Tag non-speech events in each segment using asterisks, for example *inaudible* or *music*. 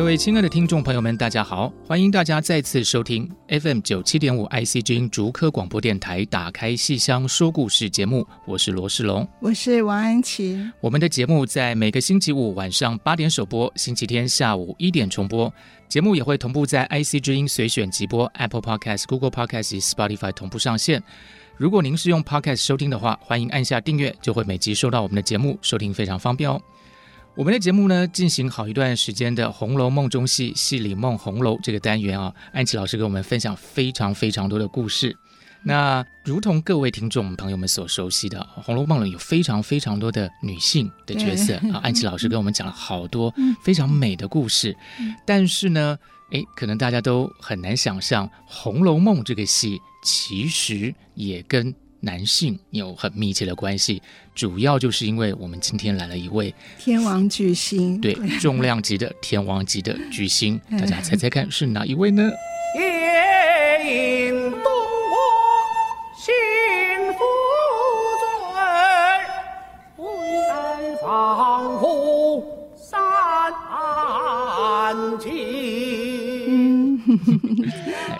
各位亲爱的听众朋友们，大家好！欢迎大家再次收听 FM 九七点五 IC 之音竹科广播电台《打开戏箱说故事》节目，我是罗世龙，我是王安琪。我们的节目在每个星期五晚上八点首播，星期天下午一点重播。节目也会同步在 IC 之音随选即播、Apple Podcast、Google Podcast 及 Spotify 同步上线。如果您是用 Podcast 收听的话，欢迎按下订阅，就会每集收到我们的节目，收听非常方便哦。我们的节目呢，进行好一段时间的《红楼梦》中戏“戏里梦红楼”这个单元啊，安琪老师给我们分享非常非常多的故事。那如同各位听众朋友们所熟悉的，《红楼梦》里有非常非常多的女性的角色啊，*laughs* 安琪老师跟我们讲了好多非常美的故事。但是呢，诶，可能大家都很难想象，《红楼梦》这个戏其实也跟男性有很密切的关系，主要就是因为我们今天来了一位天王巨星，对，重量级的天王级的巨星，*laughs* 大家猜猜看是哪一位呢？*laughs*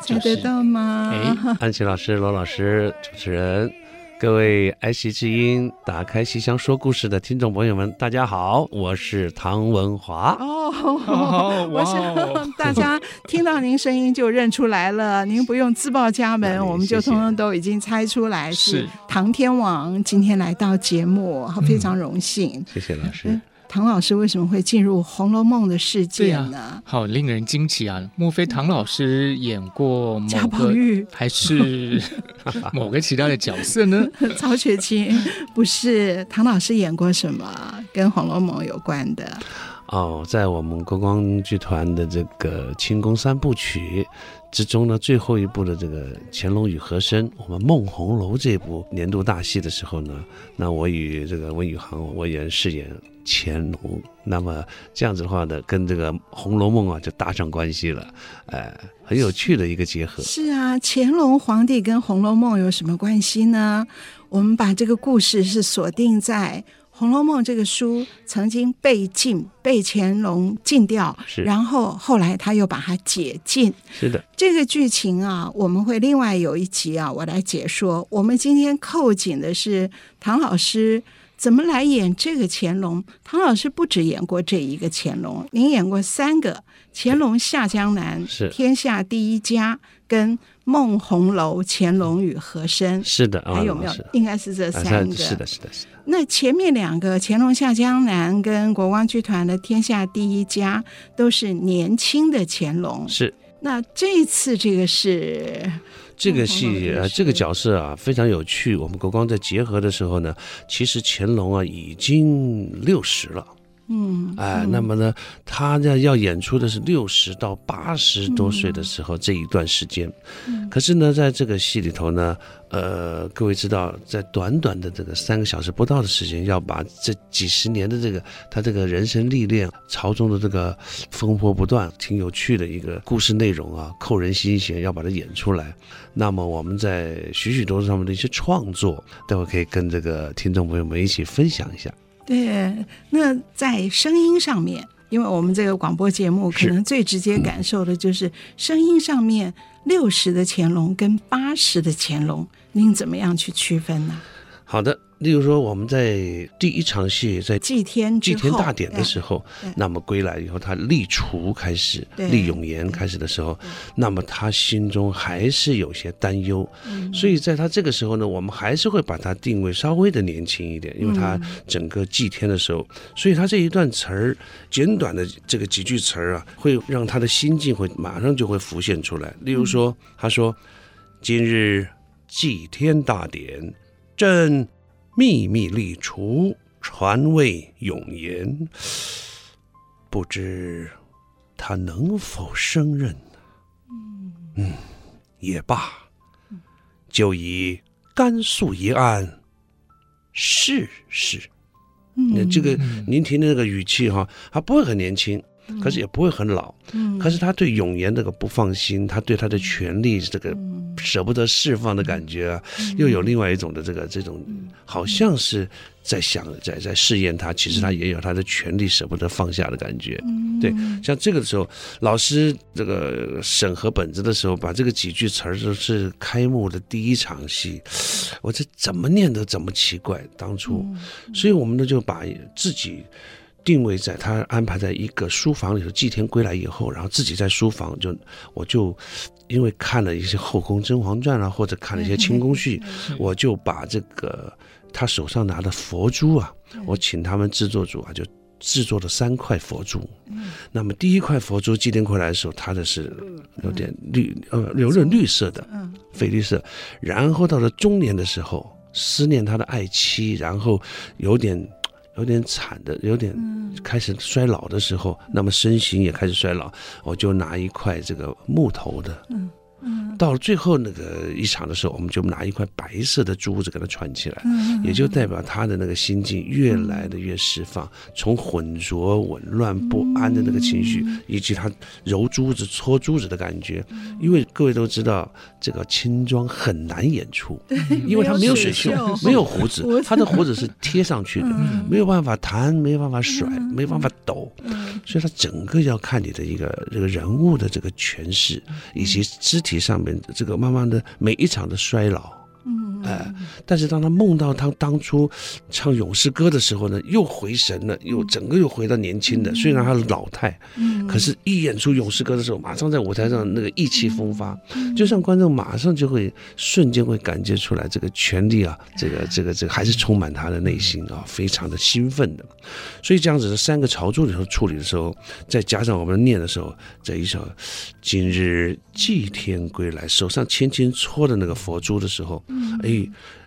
猜得到吗？哎，*laughs* 安琪老师、罗老师、主持人，各位爱惜之音、打开戏箱说故事的听众朋友们，大家好，我是唐文华。哦，*laughs* 我想大家听到您声音就认出来了，您不用自报家门，*laughs* 我们就通通都已经猜出来是唐天王。今天来到节目，非常荣幸。谢谢老师。唐老师为什么会进入《红楼梦》的世界呢？啊、好令人惊奇啊！莫非唐老师演过某个贾宝玉，还是 *laughs* 某个其他的角色呢？*laughs* 曹雪芹不是？唐老师演过什么跟《红楼梦》有关的？哦，在我们国光剧团的这个清宫三部曲之中呢，最后一部的这个《乾隆与和珅》，我们梦红楼这部年度大戏的时候呢，那我与这个温宇航，我演饰演。乾隆，那么这样子的话呢，跟这个《红楼梦》啊就搭上关系了，呃，很有趣的一个结合。是啊，乾隆皇帝跟《红楼梦》有什么关系呢？我们把这个故事是锁定在《红楼梦》这个书曾经被禁，被乾隆禁掉，是，然后后来他又把它解禁。是的，这个剧情啊，我们会另外有一集啊，我来解说。我们今天扣紧的是唐老师。怎么来演这个乾隆？唐老师不止演过这一个乾隆，您演过三个：乾隆下江南、是天下第一家跟梦红楼、乾隆与和珅。是的，还有没有？应该是这三个。是的，是的，是的。那前面两个乾隆下江南跟国光剧团的天下第一家都是年轻的乾隆。是。那这一次这个是。这个戏呃，这个角色啊非常有趣。我们国光在结合的时候呢，其实乾隆啊已经六十了。嗯，哎，那么呢，他呢要演出的是六十到八十多岁的时候这一段时间。可是呢，在这个戏里头呢，呃，各位知道，在短短的这个三个小时不到的时间，要把这几十年的这个他这个人生历练、朝中的这个风波不断、挺有趣的一个故事内容啊，扣人心弦，要把它演出来。那么我们在许许多多上面的一些创作，待会可以跟这个听众朋友们一起分享一下。对，那在声音上面，因为我们这个广播节目可能最直接感受的就是声音上面六十的乾隆跟八十的乾隆，您怎么样去区分呢？好的，例如说，我们在第一场戏在祭天祭天大典的时候那么归来以后，他立厨开始，对立永言开始的时候，那么他心中还是有些担忧，嗯。所以在他这个时候呢，我们还是会把他定位稍微的年轻一点，因为他整个祭天的时候，所以他这一段词儿简短的这个几句词儿啊，会让他的心境会马上就会浮现出来。例如说，他说：“今日祭天大典，朕。”秘密立厨，传位永延，不知他能否胜任呢？嗯，也罢，就以甘肃一案试试。那这个您听的那个语气哈，他不会很年轻。可是也不会很老，嗯，可是他对永言这个不放心，他对他的权利这个舍不得释放的感觉啊，又有另外一种的这个这种，好像是在想在在试验他，其实他也有他的权利舍不得放下的感觉，对，像这个时候，老师这个审核本子的时候，把这个几句词儿都是开幕的第一场戏，我这怎么念都怎么奇怪，当初，所以我们呢就把自己。定位在他安排在一个书房里头，祭天归来以后，然后自己在书房就，我就因为看了一些《后宫甄嬛传》啊，或者看了一些清宫戏，我就把这个他手上拿的佛珠啊，我请他们制作组啊，就制作了三块佛珠。那么第一块佛珠祭天归来的时候，它的是有点绿呃，有点绿色的，嗯，翡绿色。然后到了中年的时候，思念他的爱妻，然后有点。有点惨的，有点开始衰老的时候，那么身形也开始衰老，我就拿一块这个木头的。到了最后那个一场的时候，我们就拿一块白色的珠子给它串起来，也就代表他的那个心境越来的越释放，从浑浊、紊乱、不安的那个情绪，以及他揉珠子、搓珠子的感觉。因为各位都知道，这个青装很难演出，因为他没有水袖，没有胡子，他的胡子是贴上去的，没有办法弹，没有办法甩，没有办法抖，所以他整个要看你的一个这个人物的这个诠释，以及肢体。上面这个慢慢的每一场的衰老。嗯，哎，但是当他梦到他当初唱《勇士歌》的时候呢，又回神了，又整个又回到年轻的。虽然他是老态，嗯，可是一演出《勇士歌》的时候，马上在舞台上那个意气风发，就像观众马上就会瞬间会感觉出来，这个权力啊，这个这个这个还是充满他的内心啊，非常的兴奋的。所以这样子的三个朝珠里头处理的时候，再加上我们念的时候，这一首“今日祭天归来”，手上轻轻搓的那个佛珠的时候。哎，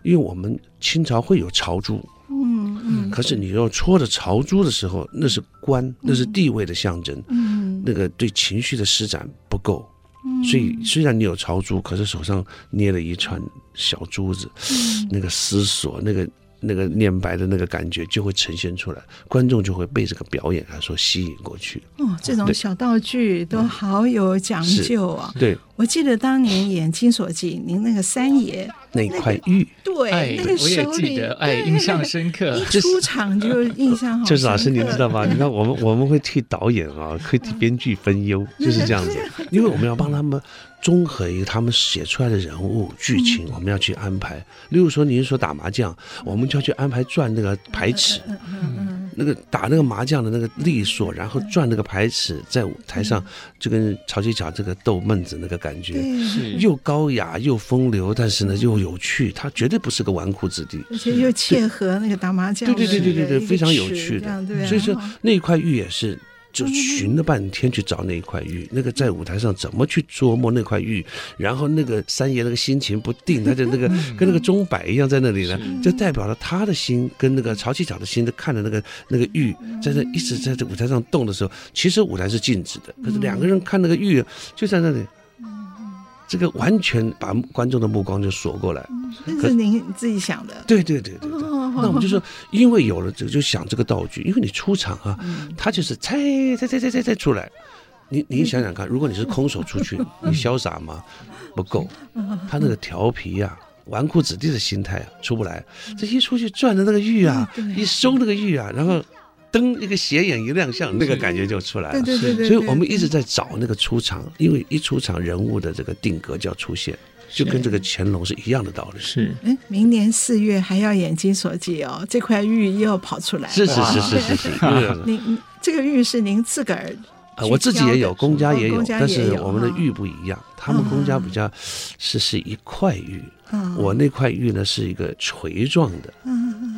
因为我们清朝会有朝珠，嗯嗯，可是你要戳着朝珠的时候，那是官，那是地位的象征，嗯，那个对情绪的施展不够，嗯，所以虽然你有朝珠，可是手上捏了一串小珠子，嗯，那个思索那个。那个念白的那个感觉就会呈现出来，观众就会被这个表演啊所吸引过去。哦，这种小道具都好有讲究啊！对，我记得当年演《金锁记》，您那个三爷那块玉，对，那个手里，哎，印象深刻。一出场就印象好。就是老师，您知道吗？你看我们我们会替导演啊，*laughs* 会替编剧分忧，就是这样子，*laughs* 因为我们要帮他们。综合一个他们写出来的人物剧情，我们要去安排。例如说，您说打麻将，我们就要去安排转那个牌尺，那个打那个麻将的那个利索，然后转那个牌尺，在舞台上就跟曹七巧这个逗闷子那个感觉，又高雅又风流，但是呢又有趣，他绝对不是个纨绔子弟，而且又切合那个打麻将，对对对对对对，非常有趣的。所以说那一块玉也是。就寻了半天去找那一块玉，那个在舞台上怎么去琢磨那块玉，然后那个三爷那个心情不定，他就那个跟那个钟摆一样在那里呢，就代表了他的心跟那个曹七巧的心在看着那个那个玉在那一直在这舞台上动的时候，其实舞台是静止的，可是两个人看那个玉就在那里。这个完全把观众的目光就锁过来，那是您自己想的。对对对对对。*laughs* 那我们就说，因为有了这个，就想这个道具，因为你出场啊，他就是猜猜猜猜猜猜出来。你你想想看，如果你是空手出去，*laughs* 你潇洒吗？不够。他那个调皮呀，纨绔子弟的心态啊，出不来。这一出去转的那个玉啊，一收那个玉啊，然后。灯一个斜眼一亮相，那个感觉就出来了。对对对，所以我们一直在找那个出场，因为一出场人物的这个定格就要出现。就跟这个乾隆是一样的道理。是，哎，明年四月还要眼睛所及哦，这块玉又要跑出来了。是是是是是是，*laughs* 您您这个玉是您自个儿？呃，我自己也有，公家也有，公家也有，但是我们的玉不一样，他们公家比较是是一块玉，我那块玉呢是一个锤状的，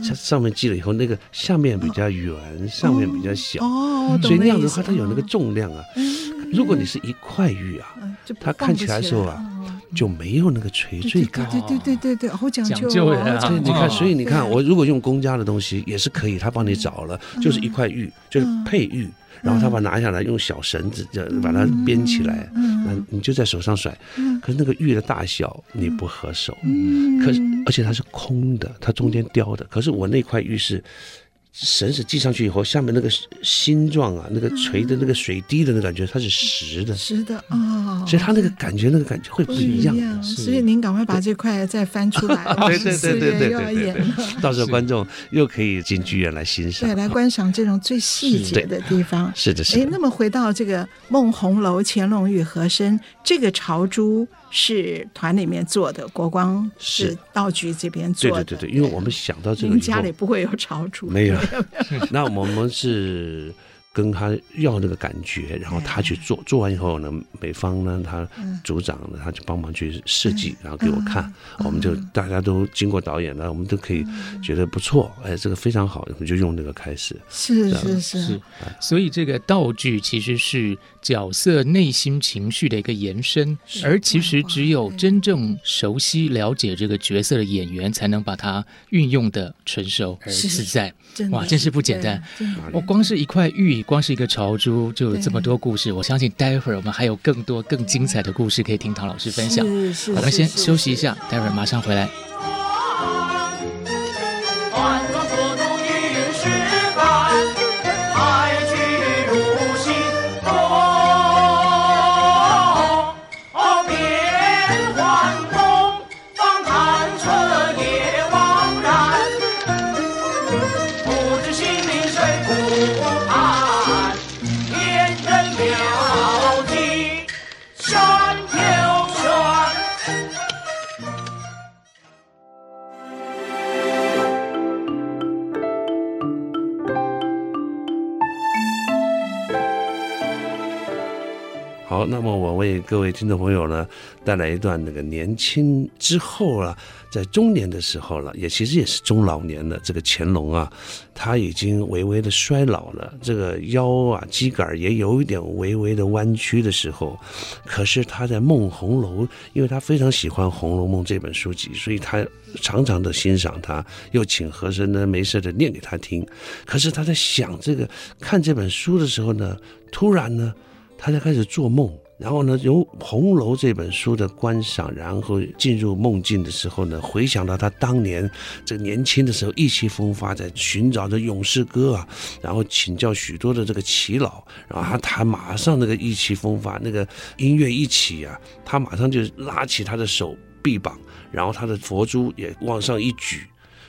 它上面系了以后，那个下面比较圆，上面比较小，哦，所以那样子的话，它有那个重量啊。如果你是一块玉啊，它看起来的时候啊，就没有那个垂坠感。对对对对对，好讲究。啊！你看，所以你看，我如果用公家的东西也是可以，他帮你找了，就是一块玉，就是配玉。然后他把它拿下来，用小绳子就把它编起来，那你就在手上甩。可是那个玉的大小你不合手，可是而且它是空的，它中间雕的。可是我那块玉是。绳子系上去以后，下面那个心状啊，那个垂的那个水滴的那个感觉，它是实的，实的啊，所以它那个感觉，那个感觉会不一样。所以您赶快把这块再翻出来，*laughs* 对对对对对对，到时候观众又可以进剧院来欣赏，对，来观赏这种最细节的地方。是的，是的。哎，那么回到这个梦红楼乾隆与和珅这个朝珠。是团里面做的，国光是道具这边做的。对对对对，因为我们想到这个，您家里不会有炒煮？没有，*laughs* 那我们是。跟他要那个感觉，然后他去做，做完以后呢，美方呢，他组长呢，他就帮忙去设计，然后给我看，我们就大家都经过导演了，我们都可以觉得不错，哎，这个非常好，我们就用那个开始。是是是，所以这个道具其实是角色内心情绪的一个延伸，而其实只有真正熟悉了解这个角色的演员，才能把它运用的纯熟而自在。哇，真是不简单！我光是一块玉。光是一个朝珠就有这么多故事，我相信待会儿我们还有更多更精彩的故事可以听唐老师分享。我们先休息一下，待会儿马上回来。那么我为各位听众朋友呢带来一段那个年轻之后啊，在中年的时候了，也其实也是中老年的这个乾隆啊，他已经微微的衰老了，这个腰啊肌杆也有一点微微的弯曲的时候，可是他在梦红楼，因为他非常喜欢《红楼梦》这本书籍，所以他常常的欣赏他，又请和珅呢没事的念给他听。可是他在想这个看这本书的时候呢，突然呢。他就开始做梦，然后呢，由《红楼》这本书的观赏，然后进入梦境的时候呢，回想到他当年这个年轻的时候意气风发，在寻找着勇士歌啊，然后请教许多的这个耆老，然后他他马上那个意气风发，那个音乐一起啊，他马上就拉起他的手臂膀，然后他的佛珠也往上一举，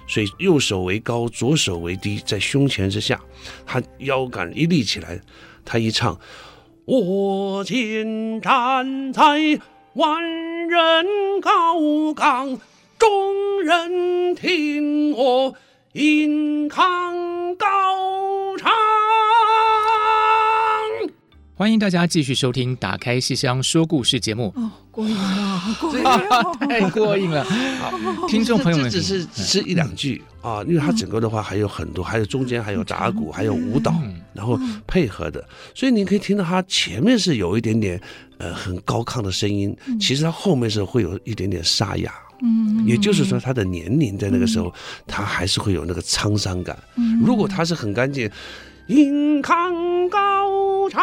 所以右手为高，左手为低，在胸前之下，他腰杆一立起来，他一唱。我今站在万人高岗，众人听我引吭高唱。欢迎大家继续收听《打开戏箱说故事》节目。哦，过瘾了，过瘾了，*laughs* 太过瘾了！好，*laughs* 听众朋友们，这只是只一两句。啊，因为它整个的话还有很多，还有中间还有打鼓，还有舞蹈，然后配合的，所以你可以听到它前面是有一点点呃很高亢的声音，其实它后面是会有一点点沙哑，嗯，也就是说他的年龄在那个时候，他还是会有那个沧桑感。如果他是很干净，引吭高唱。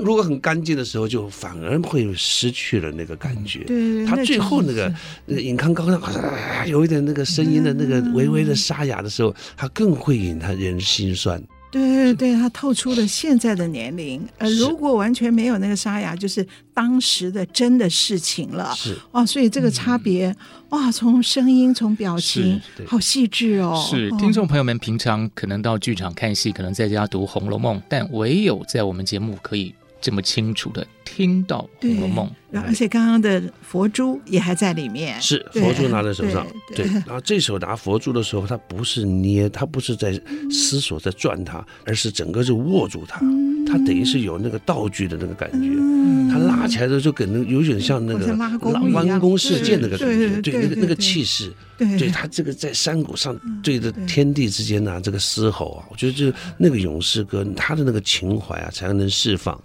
如果很干净的时候，就反而会失去了那个感觉。对，他最后那个那个引吭高唱，有一点那个声音的那个微微的沙哑的时候，他更会引他人心酸。对对对，他透出了现在的年龄。呃，如果完全没有那个沙哑，就是当时的真的事情了。是哦，所以这个差别哇，从声音从表情，好细致哦。是听众朋友们平常可能到剧场看戏，可能在家读《红楼梦》，但唯有在我们节目可以。这么清楚的听到《红楼梦》，然后而且刚刚的佛珠也还在里面，是佛珠拿在手上，对，对，然后这时候拿佛珠的时候，他不是捏，他不是在思索在转它，而是整个就握住它，它等于是有那个道具的那个感觉，它拉起来的时候，可能有点像那个拉弯弓射箭那个感觉，对，那个那个气势，对，他这个在山谷上对着天地之间呐，这个嘶吼啊，我觉得就那个勇士哥，他的那个情怀啊，才能释放。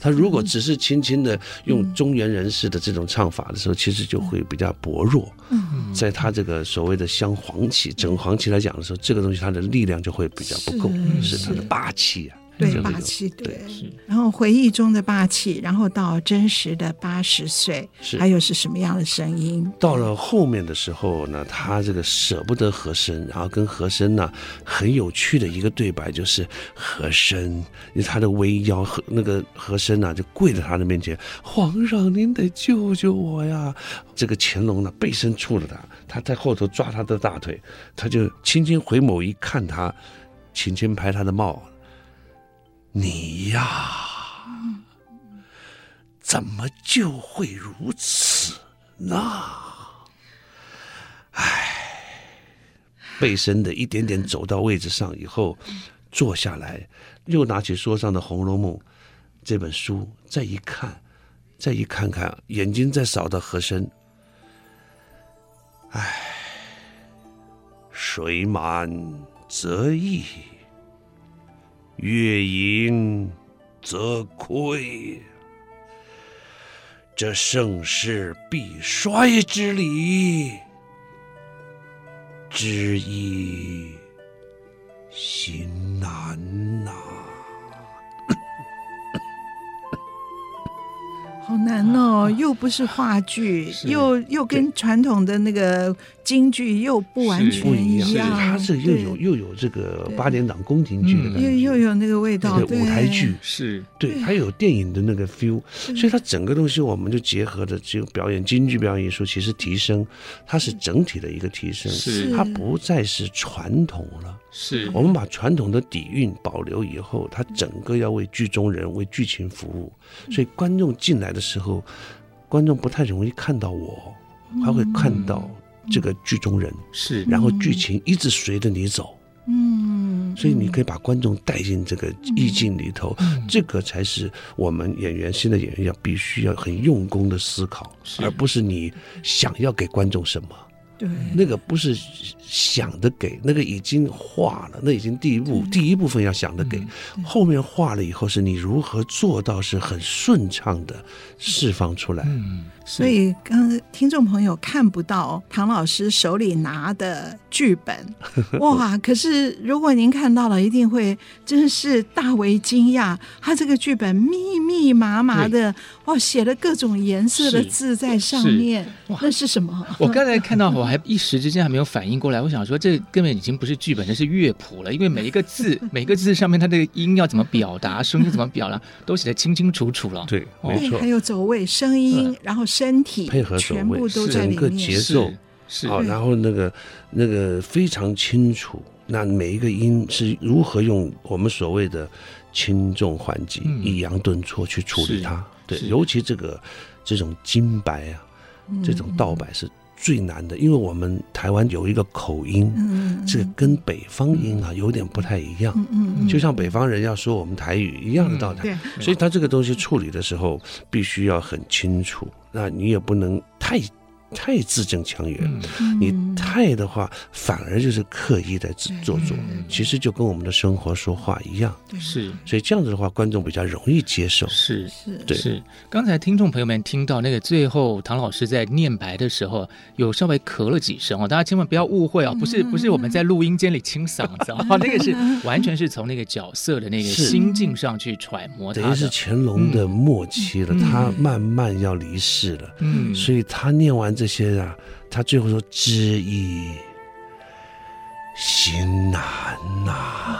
他如果只是轻轻的用中原人士的这种唱法的时候，其实就会比较薄弱。嗯，在他这个所谓的镶黄旗、整黄旗来讲的时候，这个东西它的力量就会比较不够，是它的霸气啊。对霸气，对，然后回忆中的霸气，然后到真实的八十岁，是还有是什么样的声音？到了后面的时候呢，他这个舍不得和珅，然后跟和珅呢很有趣的一个对白，就是和珅，因为他的微腰和那个和珅呢就跪在他的面前，皇上您得救救我呀！这个乾隆呢背身触了他，他在后头抓他的大腿，他就轻轻回眸一看他，轻轻拍他的帽。你呀，怎么就会如此呢？唉，背身的一点点走到位置上以后，坐下来，又拿起桌上的《红楼梦》这本书，再一看，再一看看，眼睛再扫到和珅。唉，水满则溢。月盈则亏，这盛世必衰之理，知易行难呐、啊。好难哦，又不是话剧，又又跟传统的那个京剧又不完全一样。它是又有又有这个八点档宫廷剧的感觉，又又有那个味道。对，舞台剧。是。对，它有电影的那个 feel，所以它整个东西我们就结合的只有表演京剧表演艺术，其实提升它是整体的一个提升，是。它不再是传统了。是。我们把传统的底蕴保留以后，它整个要为剧中人、为剧情服务，所以观众进来的时候，观众不太容易看到我，还会看到这个剧中人，是，然后剧情一直随着你走，嗯，所以你可以把观众带进这个意境里头，这个才是我们演员新的演员要必须要很用功的思考，而不是你想要给观众什么。对，那个不是想的给，那个已经画了，那已经第一步，第一部分要想的给，后面画了以后，是你如何做到是很顺畅的释放出来。嗯。所以，刚刚听众朋友看不到唐老师手里拿的剧本，*laughs* 哇！可是如果您看到了，一定会真是大为惊讶。他这个剧本密密麻麻的，哇，写了各种颜色的字在上面，哇，那是什么？我刚才看到，我还一时之间还没有反应过来。我想说，这根本已经不是剧本，这是乐谱了，因为每一个字，*laughs* 每个字上面它的音要怎么表达，声音怎么表达，都写得清清楚楚了。对，没错。还有走位、声音，然后。身体配合走位，整个节奏好，然后那个那个非常清楚。那每一个音是如何用我们所谓的轻重缓急、抑扬顿挫去处理它？对，尤其这个这种金白啊，这种道白是最难的，因为我们台湾有一个口音，这个跟北方音啊有点不太一样。嗯，就像北方人要说我们台语一样的道理，所以他这个东西处理的时候必须要很清楚。那你也不能太太字正腔圆，嗯、你太的话反而就是刻意的做作，嗯、其实就跟我们的生活说话一样。是，所以这样子的话，观众比较容易接受。是是，对。是。刚才听众朋友们听到那个最后唐老师在念白的时候，有稍微咳了几声哦，大家千万不要误会哦，不是不是我们在录音间里清嗓子哦，*laughs* 那个是完全是从那个角色的那个心境上去揣摩。等于是乾隆的末期了，嗯、他慢慢要离世了，嗯，所以他念完这这些啊，他最后说：“知易行难呐。”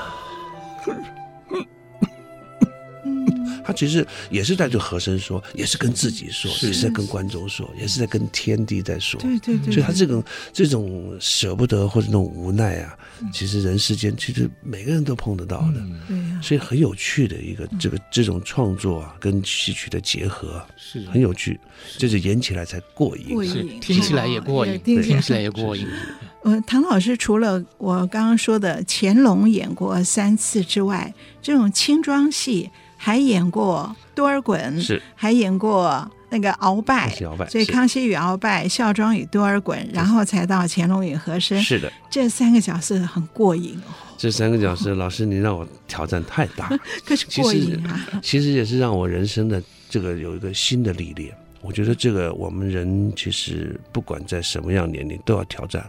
他其实也是在对和声说，也是跟自己说，也是在跟观众说，也是在跟天地在说。对对对。所以他这种这种舍不得或者那种无奈啊，其实人世间其实每个人都碰得到的。对呀。所以很有趣的一个这个这种创作啊，跟戏曲的结合是很有趣，就是演起来才过瘾，过瘾，听起来也过瘾，听起来也过瘾。*laughs* 呃，唐老师除了我刚刚说的乾隆演过三次之外，这种轻装戏还演过多尔衮，是还演过那个鳌拜，鳌拜，所以康熙与鳌拜、孝庄与多尔衮，然后才到乾隆与和珅。是的，这三个角色很过瘾哦。这三个角色，老师你让我挑战太大，*laughs* 可是过瘾啊！其实也是让我人生的这个有一个新的历练。我觉得这个我们人其实不管在什么样年龄都要挑战。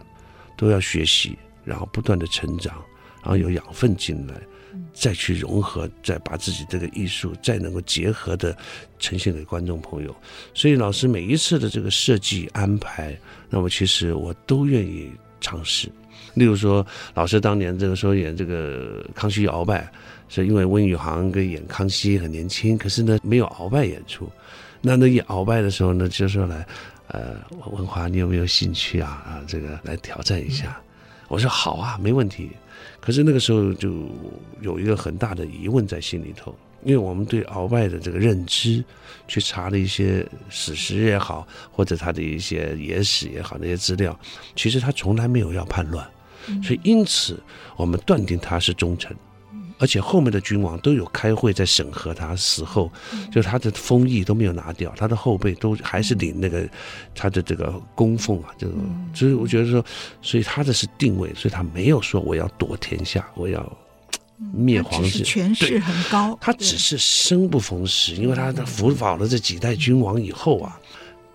都要学习，然后不断的成长，然后有养分进来，再去融合，再把自己这个艺术再能够结合的呈现给观众朋友。所以老师每一次的这个设计安排，那么其实我都愿意尝试。例如说，老师当年这个时候演这个康熙鳌拜，是因为温宇航跟演康熙很年轻，可是呢没有鳌拜演出，那那演鳌拜的时候呢，就说来。呃，文华，你有没有兴趣啊？啊，这个来挑战一下。我说好啊，没问题。可是那个时候就有一个很大的疑问在心里头，因为我们对鳌拜的这个认知，去查了一些史实也好，或者他的一些野史也好，那些资料，其实他从来没有要叛乱，所以因此我们断定他是忠臣。而且后面的君王都有开会在审核他死后，就是他的封邑都没有拿掉，他的后辈都还是领那个他的这个供奉啊，就所以我觉得说，所以他的是定位，所以他没有说我要夺天下，我要灭皇室，权势很高，他只是生不逢时，因为他的辅保了这几代君王以后啊。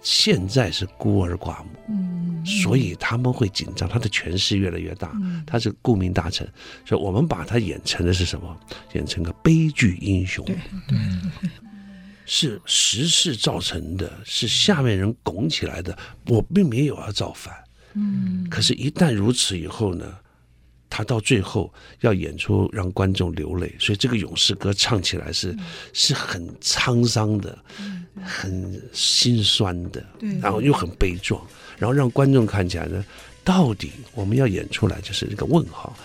现在是孤儿寡母，嗯，所以他们会紧张，他的权势越来越大，嗯，他是顾命大臣，所以我们把他演成的是什么？演成个悲剧英雄，对，对，是时势造成的，是下面人拱起来的，我并没有要造反，嗯，可是，一旦如此以后呢？他到最后要演出让观众流泪，所以这个勇士歌唱起来是是很沧桑的，很心酸的，然后又很悲壮，然后让观众看起来呢，到底我们要演出来就是一个问号，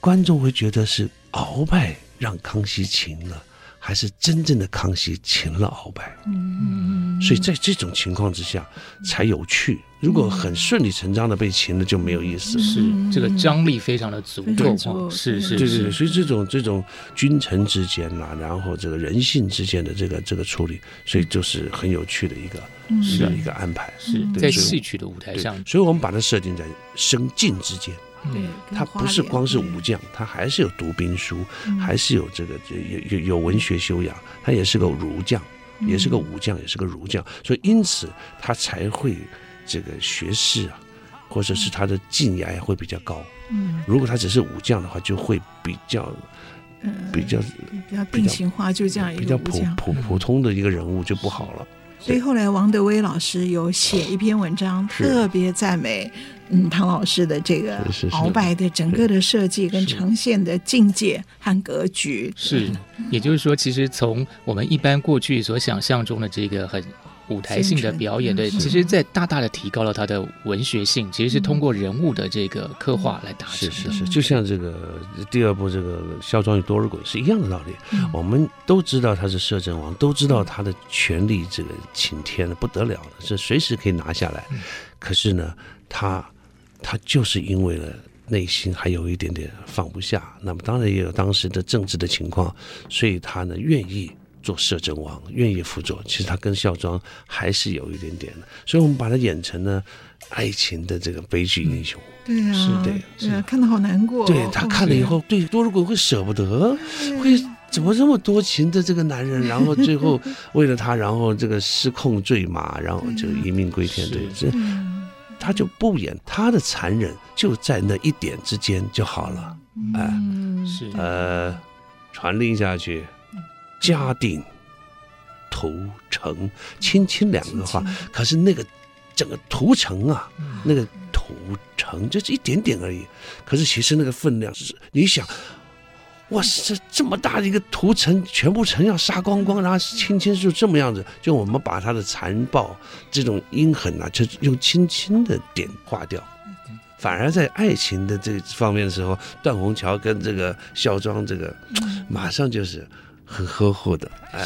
观众会觉得是鳌拜让康熙擒了。还是真正的康熙擒了鳌拜，嗯，所以在这种情况之下才有趣。如果很顺理成章的被擒了，就没有意思。了。是这个张力非常的足够，是是，对对对。所以这种这种君臣之间啦，然后这个人性之间的这个这个处理，所以就是很有趣的一个一个一个安排。是在戏曲的舞台上，所以我们把它设定在生进之间。对，他不是光是武将，他还是有读兵书，还是有这个有有有文学修养，他也是个儒将，也是个武将，也是个儒将，所以因此他才会这个学士啊，或者是他的境涯会比较高。嗯，如果他只是武将的话，就会比较，比较比较定型化，就这样比较普普普通的一个人物就不好了。所以后来王德威老师有写一篇文章，特别赞美嗯唐老师的这个鳌拜的整个的设计跟呈现的境界和格局。是，也就是说，其实从我们一般过去所想象中的这个很。舞台性的表演，对，其实在大大的提高了他的文学性。其实是通过人物的这个刻画来达成的。是是是，就像这个第二部这个《孝庄与多尔衮》是一样的道理。我们都知道他是摄政王，都知道他的权力这个擎天的不得了了，是随时可以拿下来。可是呢，他他就是因为了内心还有一点点放不下，那么当然也有当时的政治的情况，所以他呢愿意。做摄政王，愿意辅佐，其实他跟孝庄还是有一点点的，所以我们把他演成了爱情的这个悲剧英雄。对啊，是的，对啊，看得好难过。对他看了以后，对多尔衮会舍不得，会怎么这么多情的这个男人，然后最后 *laughs* 为了他，然后这个失控坠马，然后就一命归天。对，这他就不演他的残忍，就在那一点之间就好了。哎，是呃，传令下去。嘉定屠城，轻轻两个话，可是那个整个屠城啊，那个屠城就是一点点而已。可是其实那个分量是，你想，哇，塞这么大的一个屠城，全部城要杀光光，然后轻轻就这么样子，就我们把他的残暴这种阴狠呐、啊，就用轻轻的点化掉。反而在爱情的这方面的时候，段宏桥跟这个孝庄这个，马上就是。很呵护的，哎，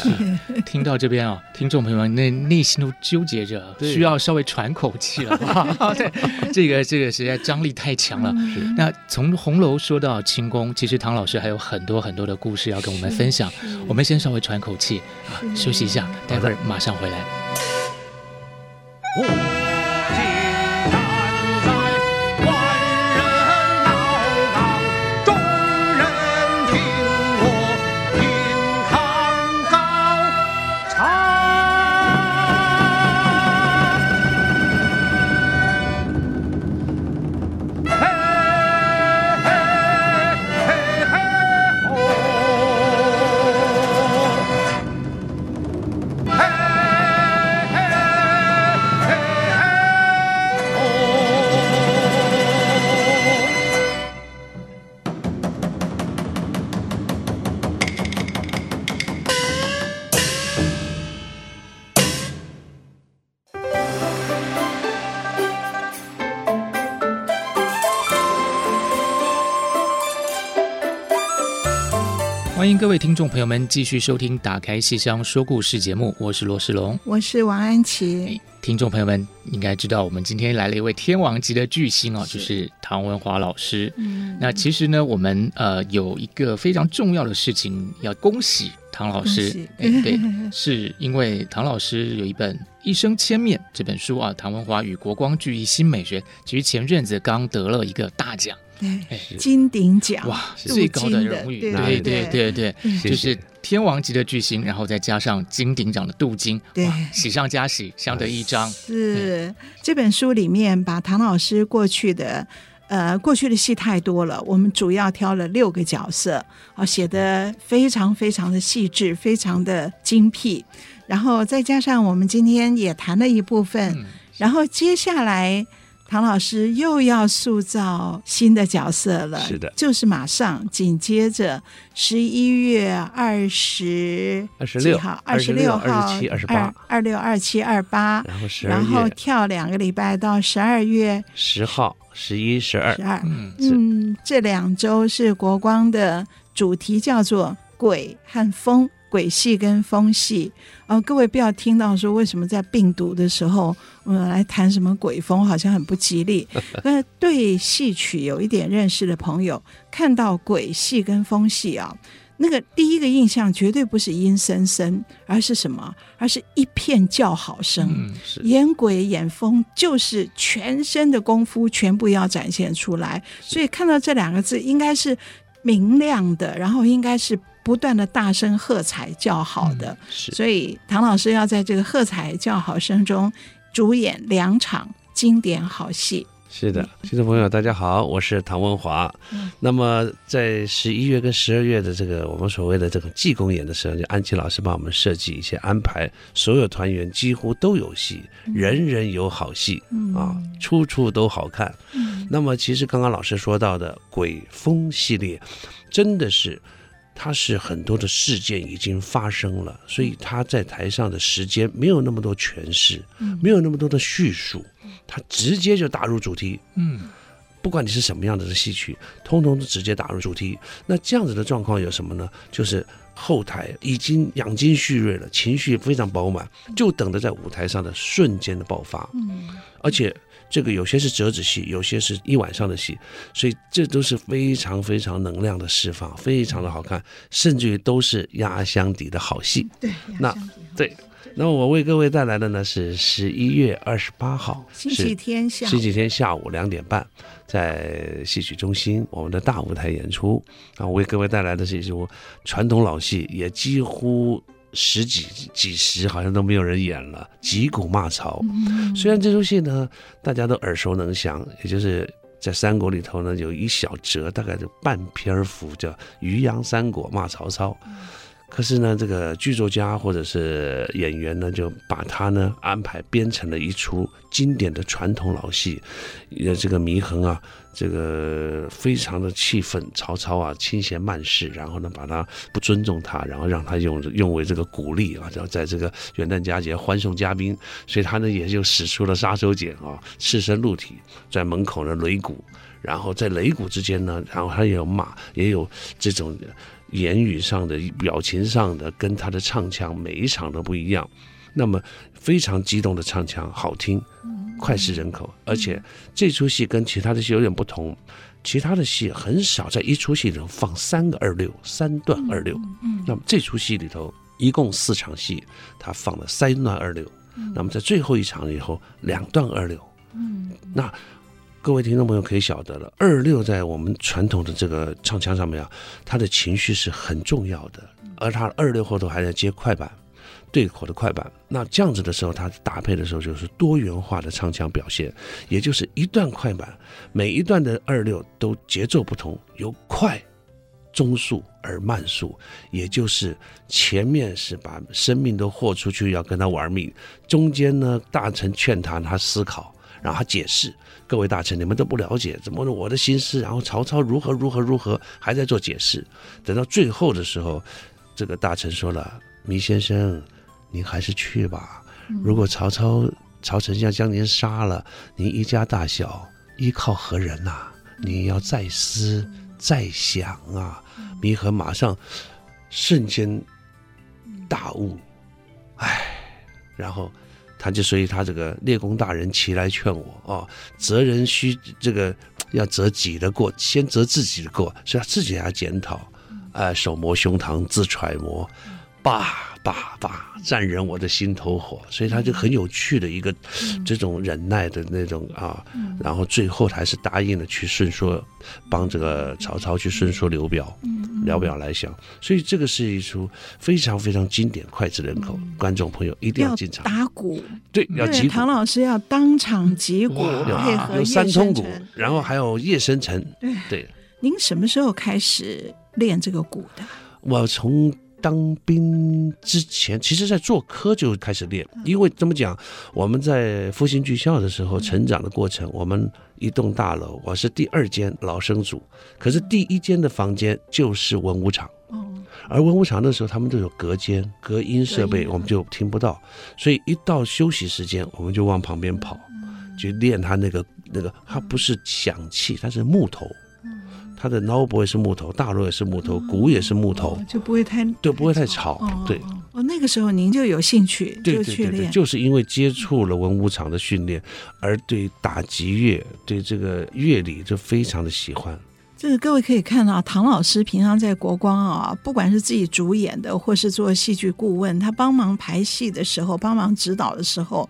听到这边啊，听众朋友们那内心都纠结着，需要稍微喘口气了。*laughs* *laughs* 对，这个这个实在张力太强了。是那从红楼说到清宫，其实唐老师还有很多很多的故事要跟我们分享。我们先稍微喘口气啊，休息一下，待会儿马上回来。欢位听众朋友们继续收听《打开戏箱说故事》节目，我是罗世龙，我是王安琪。听众朋友们应该知道，我们今天来了一位天王级的巨星哦，就是唐文华老师。嗯，那其实呢，我们呃有一个非常重要的事情要恭喜唐老师。哎，对，是因为唐老师有一本《一生千面》这本书啊，唐文华与国光剧艺新美学，其实前阵子刚得了一个大奖。对，金鼎奖哇，最高的荣誉，对对对对，就是天王级的巨星，然后再加上金鼎奖的镀金，对，喜上加喜，相得益彰。是。这本书里面把唐老师过去的，呃，过去的戏太多了，我们主要挑了六个角色，啊，写的非常非常的细致，非常的精辟，然后再加上我们今天也谈了一部分，然后接下来。唐老师又要塑造新的角色了，是的，就是马上紧接着十一月二十二十六号、二十六号、二十七、二十八、二六、二七、二八，然后十然后跳两个礼拜到十二月十号、十一、十二、十二。嗯，这两周是国光的主题叫做鬼和风。鬼戏跟风戏，呃，各位不要听到说为什么在病毒的时候，我们来谈什么鬼风，好像很不吉利。*laughs* 那对戏曲有一点认识的朋友，看到鬼戏跟风戏啊，那个第一个印象绝对不是阴森森，而是什么？而是一片叫好声。嗯，演鬼演风就是全身的功夫全部要展现出来，所以看到这两个字，应该是明亮的，然后应该是。不断的大声喝彩叫好的，嗯、所以唐老师要在这个喝彩叫好声中主演两场经典好戏。是的，听众朋友大家好，我是唐文华。嗯、那么在十一月跟十二月的这个我们所谓的这个季公演的时候，就安琪老师帮我们设计一些安排，所有团员几乎都有戏，嗯、人人有好戏、嗯、啊，处处都好看。嗯、那么其实刚刚老师说到的鬼风系列，真的是。他是很多的事件已经发生了，所以他在台上的时间没有那么多诠释，没有那么多的叙述，他直接就打入主题。嗯，不管你是什么样子的戏曲，通通都直接打入主题。那这样子的状况有什么呢？就是后台已经养精蓄锐了，情绪非常饱满，就等着在舞台上的瞬间的爆发。嗯，而且。这个有些是折子戏，有些是一晚上的戏，所以这都是非常非常能量的释放，非常的好看，甚至于都是压箱底的好戏。对，那对，那么我为各位带来的呢是十一月二十八号星期天下星期天下午两点半，在戏曲中心我们的大舞台演出啊，我为各位带来的是一出传统老戏，也几乎。十几几十好像都没有人演了，《击鼓骂曹》。虽然这出戏呢，大家都耳熟能详，也就是在三国里头呢，有一小折，大概就半篇幅叫《渔阳三国骂曹操》。可是呢，这个剧作家或者是演员呢，就把它呢安排编成了一出经典的传统老戏，呃，这个祢衡啊。这个非常的气愤，曹操啊轻贤慢事，然后呢把他不尊重他，然后让他用用为这个鼓励啊，然后在这个元旦佳节欢送嘉宾，所以他呢也就使出了杀手锏啊，赤身露体在门口呢擂鼓，然后在擂鼓之间呢，然后他也有骂，也有这种言语上的、表情上的，跟他的唱腔每一场都不一样，那么非常激动的唱腔，好听。脍炙人口，而且这出戏跟其他的戏有点不同，其他的戏很少在一出戏里头放三个二六，三段二六。那么这出戏里头一共四场戏，他放了三段二六。那么在最后一场以后，两段二六。那各位听众朋友可以晓得了，二六在我们传统的这个唱腔上面啊，它的情绪是很重要的，而他二六后头还在接快板。对口的快板，那这样子的时候，它搭配的时候就是多元化的唱腔表现，也就是一段快板，每一段的二六都节奏不同，由快、中速而慢速，也就是前面是把生命都豁出去要跟他玩命，中间呢大臣劝他，他思考，然后他解释，各位大臣你们都不了解怎么我的心思，然后曹操如何如何如何还在做解释，等到最后的时候，这个大臣说了，祢先生。您还是去吧。如果曹操、曹丞相将您杀了，您一家大小依靠何人呐、啊？您要再思再想啊！祢和马上瞬间大悟，哎，然后他就所以他这个列公大人齐来劝我啊，责人须这个要责己的过，先责自己的过，所以他自己还要检讨，呃，手摸胸膛自揣摩，爸。爸爸，战人我的心头火，所以他就很有趣的一个这种忍耐的那种啊，然后最后还是答应了去顺说，帮这个曹操去顺说刘表，刘表来降，所以这个是一出非常非常经典、脍炙人口，观众朋友一定要进场。打鼓，对，要击鼓。唐老师要当场击鼓，配合有三通鼓，然后还有叶生辰。对，您什么时候开始练这个鼓的？我从。当兵之前，其实在做科就开始练，因为怎么讲，我们在复兴剧校的时候成长的过程，我们一栋大楼，我是第二间老生组，可是第一间的房间就是文武场，而文武场那时候他们都有隔间、隔音设备，我们就听不到，所以一到休息时间，我们就往旁边跑，去练他那个那个，它不是响器，它是木头。他的 noble 也是木头，大锣也是木头，鼓也是木头，哦、就不会太对，不会太吵。哦、对，哦，那个时候您就有兴趣，对就去练，就是因为接触了文武场的训练，而对打击乐、对这个乐理就非常的喜欢。这个各位可以看到，唐老师平常在国光啊，不管是自己主演的，或是做戏剧顾问，他帮忙排戏的时候，帮忙指导的时候。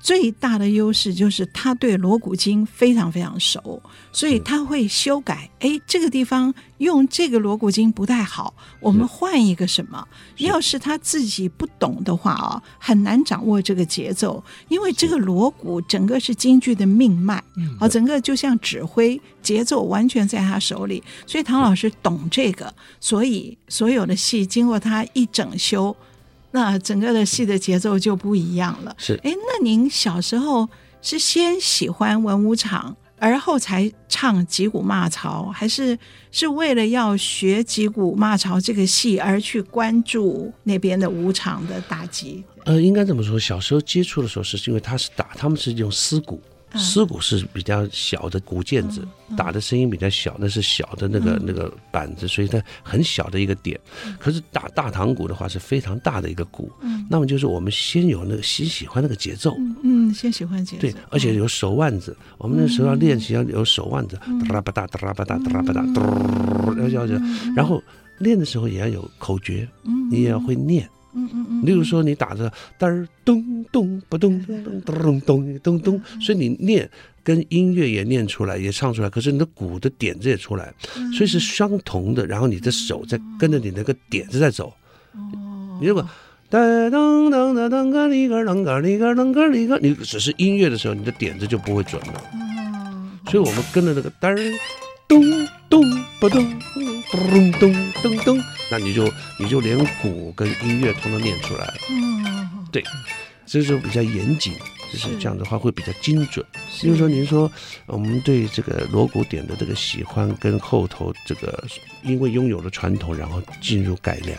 最大的优势就是他对锣鼓经非常非常熟，所以他会修改。哎，这个地方用这个锣鼓经不太好，我们换一个什么？要是他自己不懂的话啊，很难掌握这个节奏，因为这个锣鼓整个是京剧的命脉，啊，整个就像指挥，节奏完全在他手里。所以唐老师懂这个，所以所有的戏经过他一整修。那整个的戏的节奏就不一样了。是，哎，那您小时候是先喜欢文武场，而后才唱击鼓骂曹，还是是为了要学击鼓骂曹这个戏而去关注那边的武场的打击？呃，应该这么说，小时候接触的时候，是因为他是打，他们是用丝鼓。丝鼓是比较小的鼓键子，打的声音比较小，那是小的那个那个板子，所以它很小的一个点。可是打大堂鼓的话是非常大的一个鼓，那么就是我们先有那个先喜欢那个节奏，嗯，先喜欢节奏，对，而且有手腕子，我们那时候要练习要有手腕子，哒啦吧哒哒啦吧哒哒啦吧哒，嘟，要要要，然后练的时候也要有口诀，你也要会念。嗯嗯嗯，例如说你打着嘚儿咚咚不咚咚咚咚咚咚，所以你念跟音乐也念出来，也唱出来，可是你的鼓的点子也出来，所以是相同的。然后你的手在跟着你那个点子在走。哦，你如果噔噔噔噔噔个哩个噔个哩个噔个哩个，你只是音乐的时候，你的点子就不会准了。哦，所以我们跟着那个噔儿咚咚不咚咚咚咚咚。那你就你就连鼓跟音乐通通念出来了。嗯，对，所以说比较严谨，就是这样的话会比较精准。比如说您说我们对这个锣鼓点的这个喜欢，跟后头这个因为拥有了传统，然后进入改良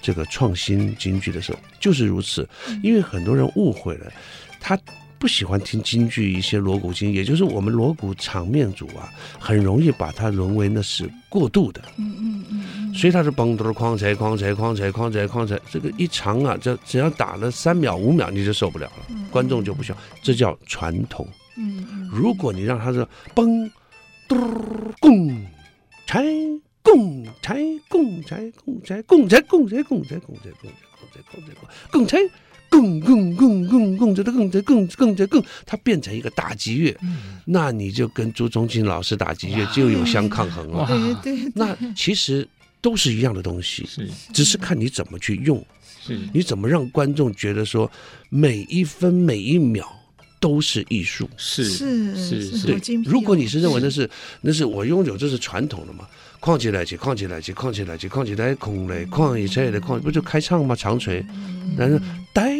这个创新京剧的时候，就是如此。因为很多人误会了，他。不喜欢听京剧一些锣鼓经，也就是我们锣鼓场面组啊，很容易把它沦为那是过度的。嗯嗯嗯。所以他是嘣咚哐嚓哐嚓哐嚓哐嚓哐嚓，这个一长啊，这只要打了三秒五秒你就受不了了，观众就不需要，这叫传统。嗯嗯。如果你让他说嘣嘟咣嚓咣嚓咣嚓咣嚓咣嚓咣嚓咣嚓咣嚓咣嚓咣嚓咣嚓咣嚓。更更更更更这的更这更更这更，它变成一个打击乐，那你就跟朱宗庆老师打击乐就有相抗衡了。对对，那其实都是一样的东西，是，只是看你怎么去用，是，你怎么让观众觉得说每一分每一秒都是艺术，是是是是，对。如果你是认为那是那是我拥有这是传统的嘛，况且来去，看起来去，看起来去，看起来空嘞，况一切的空不就开唱吗？长锤，但是。呆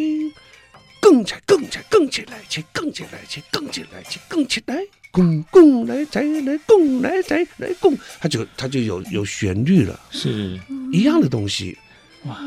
更起更起更起来起更起来起更起来起更起来，拱拱来再来拱来再来拱，它就它就有有旋律了，是一样的东西。哇！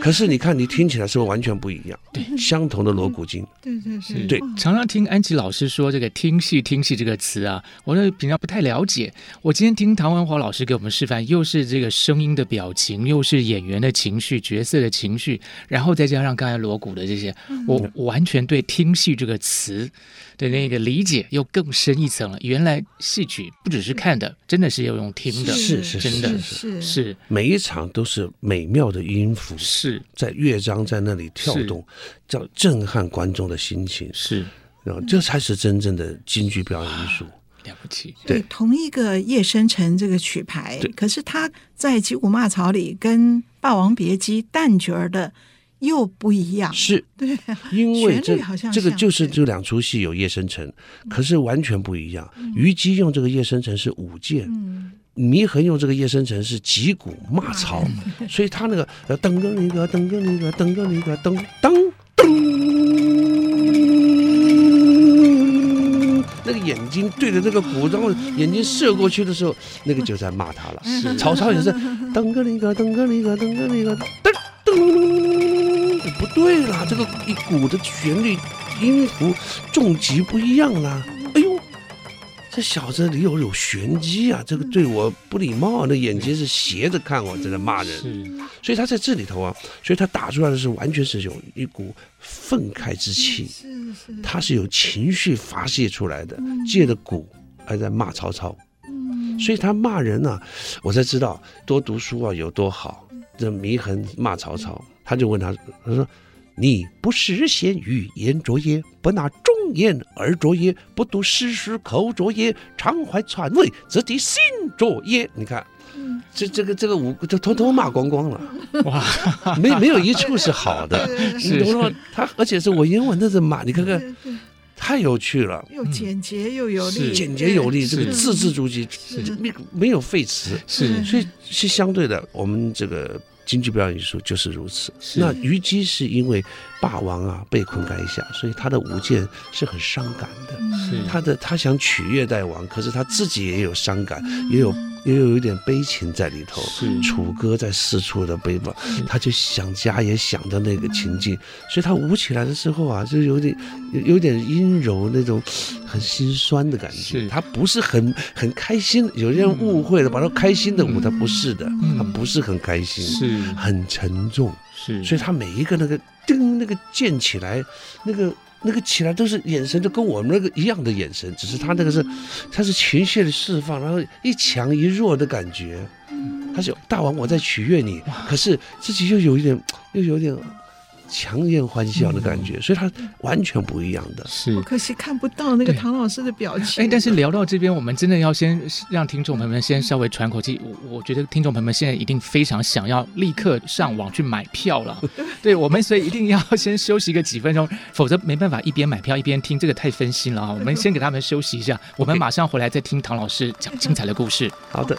可是你看，你听起来是不是完全不一样？对，相同的锣鼓经，对对对，对。常常听安琪老师说这个“听戏”“听戏”这个词啊，我呢平常不太了解。我今天听唐文华老师给我们示范，又是这个声音的表情，又是演员的情绪、角色的情绪，然后再加上刚才锣鼓的这些，我完全对“听戏”这个词的那个理解又更深一层了。原来戏曲不只是看的，真的是要用听的，是是真的是是每一场都是美妙的音符，是。在乐章在那里跳动，叫震撼观众的心情，是，然后这才是真正的京剧表演艺术，了不起。对，同一个夜深沉这个曲牌，可是他在《击鼓骂曹》里跟《霸王别姬》旦角的又不一样，是。对，因为这这个就是这两出戏有夜深沉，可是完全不一样。虞姬用这个夜深沉是舞剑。糜衡用这个夜深沉是击鼓骂曹，所以他那个噔个那个噔个那个噔个那个噔噔噔，那个眼睛对着这个鼓，然后眼睛射过去的时候，那个就在骂他了。是曹操也是噔个那个噔个那个噔个那个噔噔，不对了，这个一鼓的旋律音符重击不一样了。这小子里有有玄机啊！这个对我不礼貌，那眼睛是斜着看我，在那骂人。所以他在这里头啊，所以他打出来的是完全是有一股愤慨之气，是是，他是有情绪发泄出来的，借着鼓还在骂曹操。嗯，所以他骂人啊，我才知道多读书啊有多好。这祢衡骂曹操，他就问他，他说。你不实现语言拙也，不拿忠言而拙也，不读诗书口拙也，常怀篡位，则敌心拙也。你看，这这个这个五个就通通骂光光了，哇，*laughs* 没没有一处是好的。*laughs* 你懂吗？他而且是我英文的这骂，你看看，太有趣了，又简洁又有力，简洁有力，这个字字珠玑，没没有废词，是，所以是相对的，我们这个。京剧表演艺术就是如此。那虞姬是因为霸王啊被困垓下，所以他的舞剑是很伤感的。是他的他想取悦大王，可是他自己也有伤感，也有也有一点悲情在里头。是楚歌在四处的悲吧，他就想家也想着那个情境，所以他舞起来的时候啊，就有点有有点阴柔那种很心酸的感觉。他不是很很开心，有些人误会了，把他开心的舞，他不是的，他不是很开心。是。很沉重，是，所以他每一个那个叮，那个溅起来，那个那个起来都是眼神，就跟我们那个一样的眼神，只是他那个是，他是情绪的释放，然后一强一弱的感觉。他说：“大王，我在取悦你，可是自己又有一点，又有点。”强颜欢笑的感觉，嗯、所以他完全不一样的。是，可惜看不到那个唐老师的表情。哎，但是聊到这边，我们真的要先让听众朋友们先稍微喘口气。我我觉得听众朋友们现在一定非常想要立刻上网去买票了。*laughs* 对，我们所以一定要先休息个几分钟，否则没办法一边买票一边听，这个太分心了啊！我们 *laughs* 先给他们休息一下，我们马上回来再听唐老师讲精彩的故事。好的。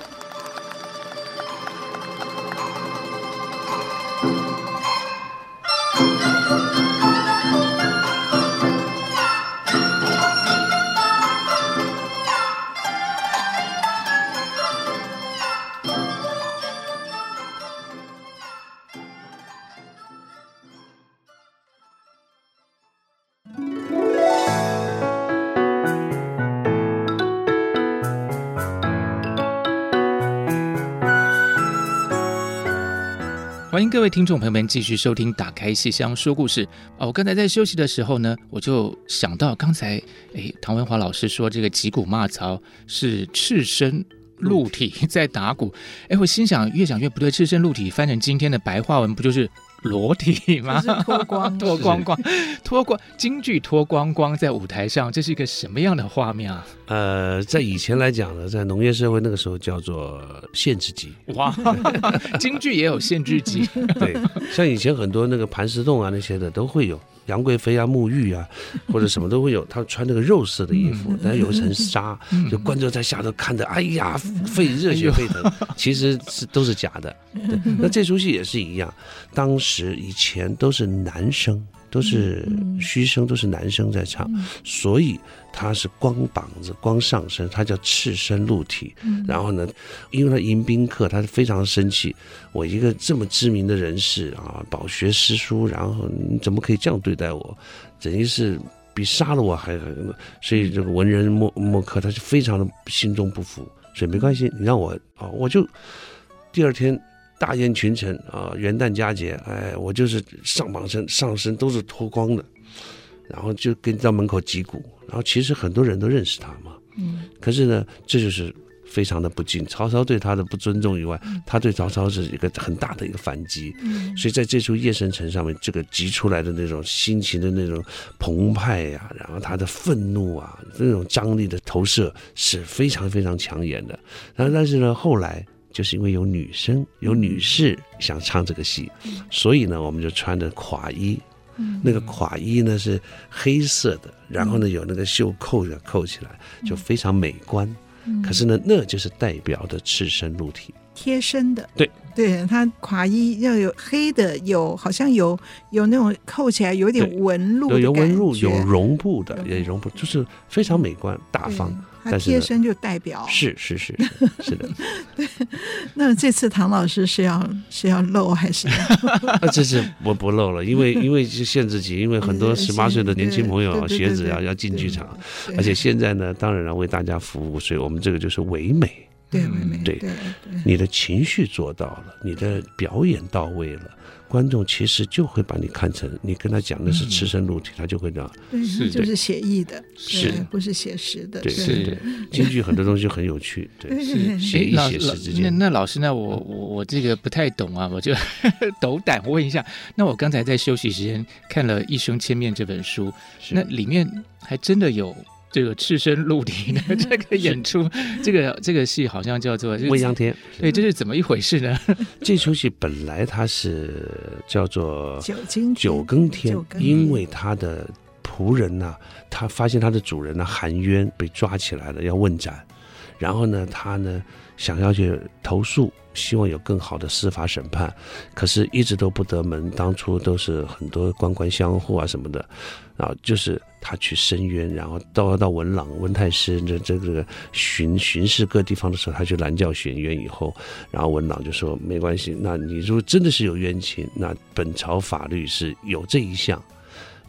各位听众朋友们继续收听《打开戏箱说故事》哦，我刚才在休息的时候呢，我就想到刚才，诶，唐文华老师说这个击鼓骂曹是赤身露体 *laughs* 在打鼓，哎，我心想越想越不对，赤身露体翻成今天的白话文不就是？裸体吗？脱光，*laughs* 脱光光，脱光，京剧脱光光在舞台上，这是一个什么样的画面啊？呃，在以前来讲呢，在农业社会那个时候叫做限制级。哇，*laughs* 京剧也有限制级。对，像以前很多那个盘石洞啊那些的都会有。杨贵妃啊，沐浴啊，*laughs* 或者什么都会有。他穿那个肉色的衣服，但是有一层纱，就观众在下头看的，哎呀，沸热血沸腾，其实是都是假的。对，那这出戏也是一样，当时以前都是男生。都是虚声，都是男生在唱，所以他是光膀子、光上身，他叫赤身露体。然后呢，因为他迎宾客，他是非常生气。我一个这么知名的人士啊，饱学诗书，然后你怎么可以这样对待我？等于是比杀了我还狠。所以这个文人墨墨客，他就非常的心中不服。所以没关系，你让我啊，我就第二天。大宴群臣啊，元旦佳节，哎，我就是上半身、上身都是脱光的，然后就跟到门口击鼓，然后其实很多人都认识他嘛，嗯，可是呢，这就是非常的不敬，曹操对他的不尊重以外，他对曹操是一个很大的一个反击，嗯，所以在这出《夜深城》上面，这个击出来的那种心情的那种澎湃呀，然后他的愤怒啊，那种张力的投射是非常非常抢眼的，然后但是呢，后来。就是因为有女生、有女士想唱这个戏，所以呢，我们就穿着垮衣。那个垮衣呢是黑色的，然后呢有那个袖扣的扣起来，就非常美观。可是呢，那就是代表的赤身露体，贴身的。对，对，它垮衣要有黑的，有好像有有那种扣起来有点纹路，有纹路，有绒布的，也绒布，就是非常美观大方。他贴身就代表是是是 *laughs* 是的，对。那这次唐老师是要是要露还是 *laughs* 啊？这次我不露了，因为 *laughs* 因为是限制级，因为很多十八岁的年轻朋友学子要要进剧场，而且现在呢，当然要为大家服务，所以我们这个就是唯美，对完美，对，你的情绪做到了，你的表演到位了。观众其实就会把你看成，你跟他讲的是赤身露体，他就会这样。对，是就是写意的，是不是写实的？对，是。京剧很多东西很有趣，对，是写意写实之间。那那老师，那我我我这个不太懂啊，我就 *laughs* 斗胆问一下。那我刚才在休息时间看了《一生千面》这本书，那里面还真的有。这个赤身露体的 *laughs* 这个演出，这个这个戏好像叫做未央天，对，这是怎么一回事呢？*laughs* 这出戏本来它是叫做九更九更天，因为他的仆人呢、啊，他发现他的主人呢含冤被抓起来了，要问斩，然后呢，他呢想要去投诉。希望有更好的司法审判，可是一直都不得门。当初都是很多官官相护啊什么的，然后就是他去申冤，然后到到文朗、温太师这这个巡巡视各地方的时候，他去拦轿选冤以后，然后文朗就说没关系，那你如果真的是有冤情，那本朝法律是有这一项，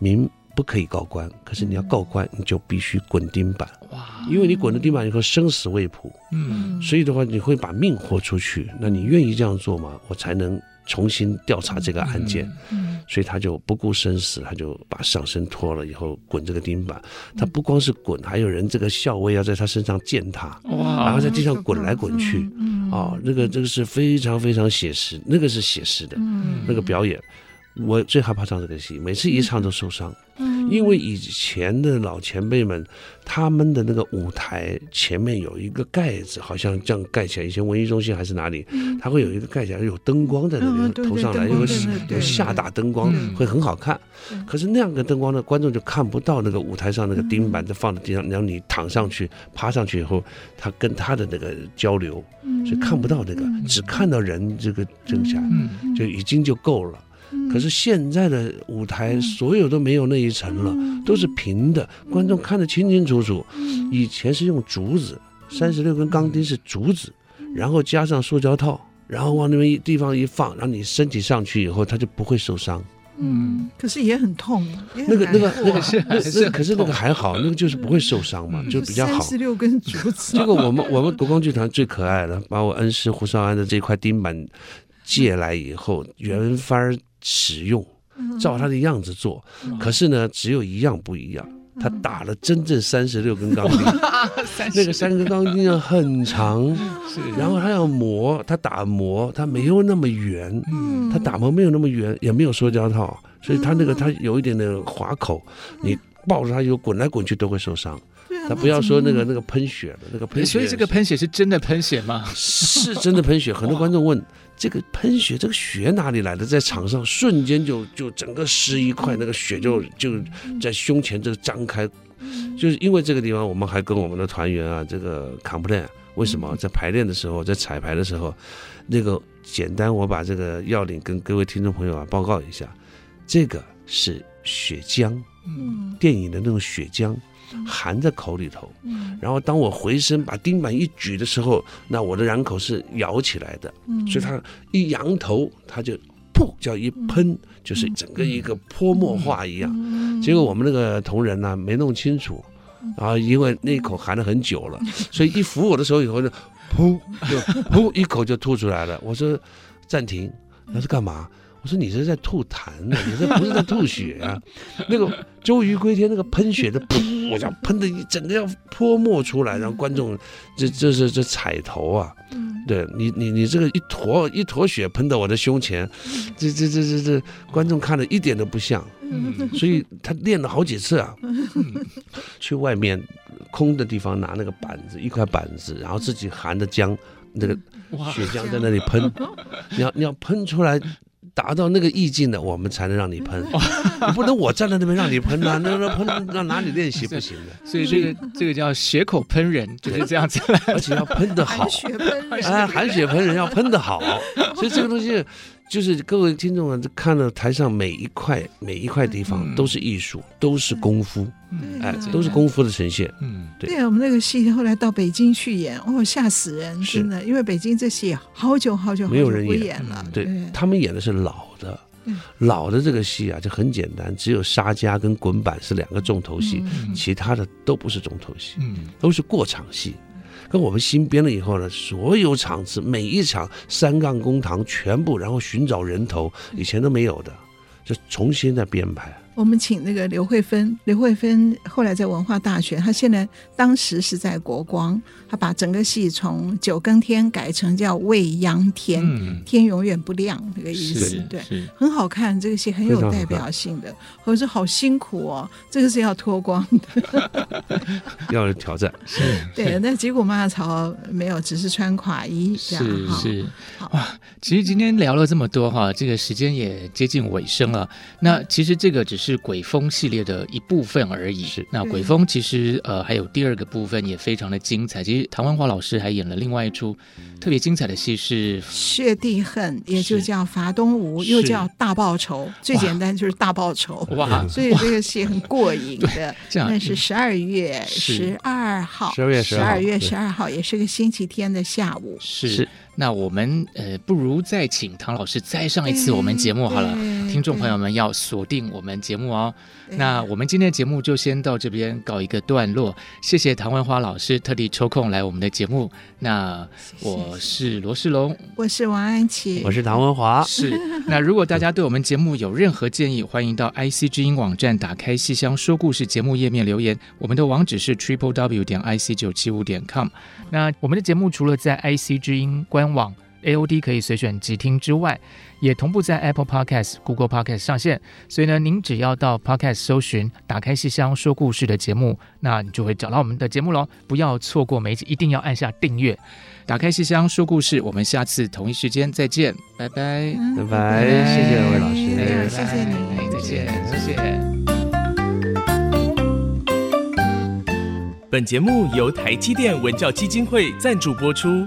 民不可以告官，可是你要告官，你就必须滚钉板。哇！因为你滚了钉板以后，生死未卜，嗯，所以的话，你会把命豁出去。那你愿意这样做吗？我才能重新调查这个案件。嗯，嗯，所以他就不顾生死，他就把上身脱了以后滚这个钉板。他不光是滚，还有人这个校尉要在他身上践踏，哇！然后在地上滚来滚去，嗯，啊，那个这个是非常非常写实，那个是写实的，嗯，那个表演。我最害怕唱这个戏，每次一唱都受伤。因为以前的老前辈们，他们的那个舞台前面有一个盖子，好像这样盖起来。以前文艺中心还是哪里，它会有一个盖起来，有灯光在那边投上来，有个有下打灯光，会很好看。可是那样的灯光呢，观众就看不到那个舞台上那个钉板在放在地上，然后你躺上去、趴上去以后，他跟他的那个交流，所以看不到那个，只看到人这个这个下，就已经就够了。可是现在的舞台所有都没有那一层了，都是平的，观众看得清清楚楚。以前是用竹子，三十六根钢钉是竹子，然后加上塑胶套，然后往那边一地方一放，然后你身体上去以后，它就不会受伤。嗯，可是也很痛。那个那个那个 *laughs* 是可是那个还好，那个就是不会受伤嘛，就比较好。三十六根竹子。结 *laughs* 果我们我们国光剧团最可爱的，把我恩师胡少安的这块钉板。借来以后原方使用，照他的样子做。可是呢，只有一样不一样。他打了真正三十六根钢钉，*laughs* 那个三根钢钉要很长，然后他要磨，他打磨，他没有那么圆，他打磨没有那么圆，也没有塑胶套，所以他那个他有一点点划口，你抱着他有滚来滚去都会受伤。他不要说那个那个喷血的那个喷血，所以这个喷血是真的喷血吗？是真的喷血。很多观众问，这个喷血这个血哪里来的？在场上瞬间就就整个湿一块，那个血就就在胸前这个张开，就是因为这个地方，我们还跟我们的团员啊，这个 complain，为什么在排练的时候，在彩排的时候，那个简单，我把这个要领跟各位听众朋友啊报告一下，这个是血浆，嗯，电影的那种血浆。含在口里头，然后当我回身把钉板一举的时候，那我的软口是咬起来的，所以它一扬头，它就噗叫一喷，就是整个一个泼墨画一样。结果我们那个同仁呢没弄清楚，然后因为那一口含了很久了，所以一扶我的时候以后就噗就噗一口就吐出来了。我说暂停，那是干嘛？我说你这是在吐痰呢，你这不是在吐血啊？那个周瑜归天那个喷血的噗，我想喷的一整个要泼墨出来，让观众这这是这彩头啊！对你你你这个一坨一坨血喷到我的胸前，这这这这这观众看了一点都不像。*laughs* 所以他练了好几次啊，*laughs* 去外面空的地方拿那个板子一块板子，然后自己含着浆那个血浆在那里喷，*laughs* 你要你要喷出来。达到那个意境的，我们才能让你喷。*laughs* 你不能我站在那边让你喷呐、啊，那那喷那哪里练习不行的。*laughs* 所以这个这个叫血口喷人，就是这样子，而且要喷的好。*laughs* 哎，含血喷人要喷的好，所以这个东西。就是各位听众啊，看到台上每一块每一块地方都是艺术，都是功夫，哎，都是功夫的呈现。嗯，对。对，我们那个戏后来到北京去演，哦，吓死人，真的，因为北京这戏好久好久没有人演了。对，他们演的是老的，老的这个戏啊，就很简单，只有沙家跟滚板是两个重头戏，其他的都不是重头戏，嗯。都是过场戏。跟我们新编了以后呢，所有场次每一场三杠公堂全部，然后寻找人头，以前都没有的，就重新再编排。我们请那个刘慧芬，刘慧芬后来在文化大学，她现在当时是在国光，她把整个戏从九更天改成叫未央天，嗯、天永远不亮这个意思，对，很好看，这个戏很有代表性的。我说好辛苦哦，这个是要脱光的，*laughs* 要有挑战，是，对。那结果马槽没有，只是穿垮衣这样，是是。哇，其实今天聊了这么多哈，这个时间也接近尾声了。那其实这个只是。是鬼风系列的一部分而已。是，那鬼风其实呃还有第二个部分也非常的精彩。其实唐文华老师还演了另外一出特别精彩的戏是《血地恨》，也就叫伐东吴，又叫大报仇。最简单就是大报仇。哇！所以这个戏很过瘾的。那是十二月十二号，十二月十二月十二号也是个星期天的下午。是。那我们呃，不如再请唐老师再上一次我们节目好了。听众朋友们要锁定我们节目哦。那我们今天的节目就先到这边告一个段落。谢谢唐文华老师特地抽空来我们的节目。那我是罗世龙，我是王安琪，我是唐文华。*laughs* 是。那如果大家对我们节目有任何建议，欢迎到 IC 之音网站打开戏箱说故事节目页面留言。我们的网址是 triple w 点 ic 九七五点 com。那我们的节目除了在 IC 之音官网 AOD 可以随选即听之外，也同步在 Apple Podcast、Google Podcast 上线。所以呢，您只要到 Podcast 搜寻“打开戏箱说故事”的节目，那你就会找到我们的节目喽。不要错过每一集，一定要按下订阅。打开戏箱说故事，我们下次同一时间再见，拜拜，拜拜，谢谢两位老师，谢谢你，再见，谢谢。本节目由台积电文教基金会赞助播出。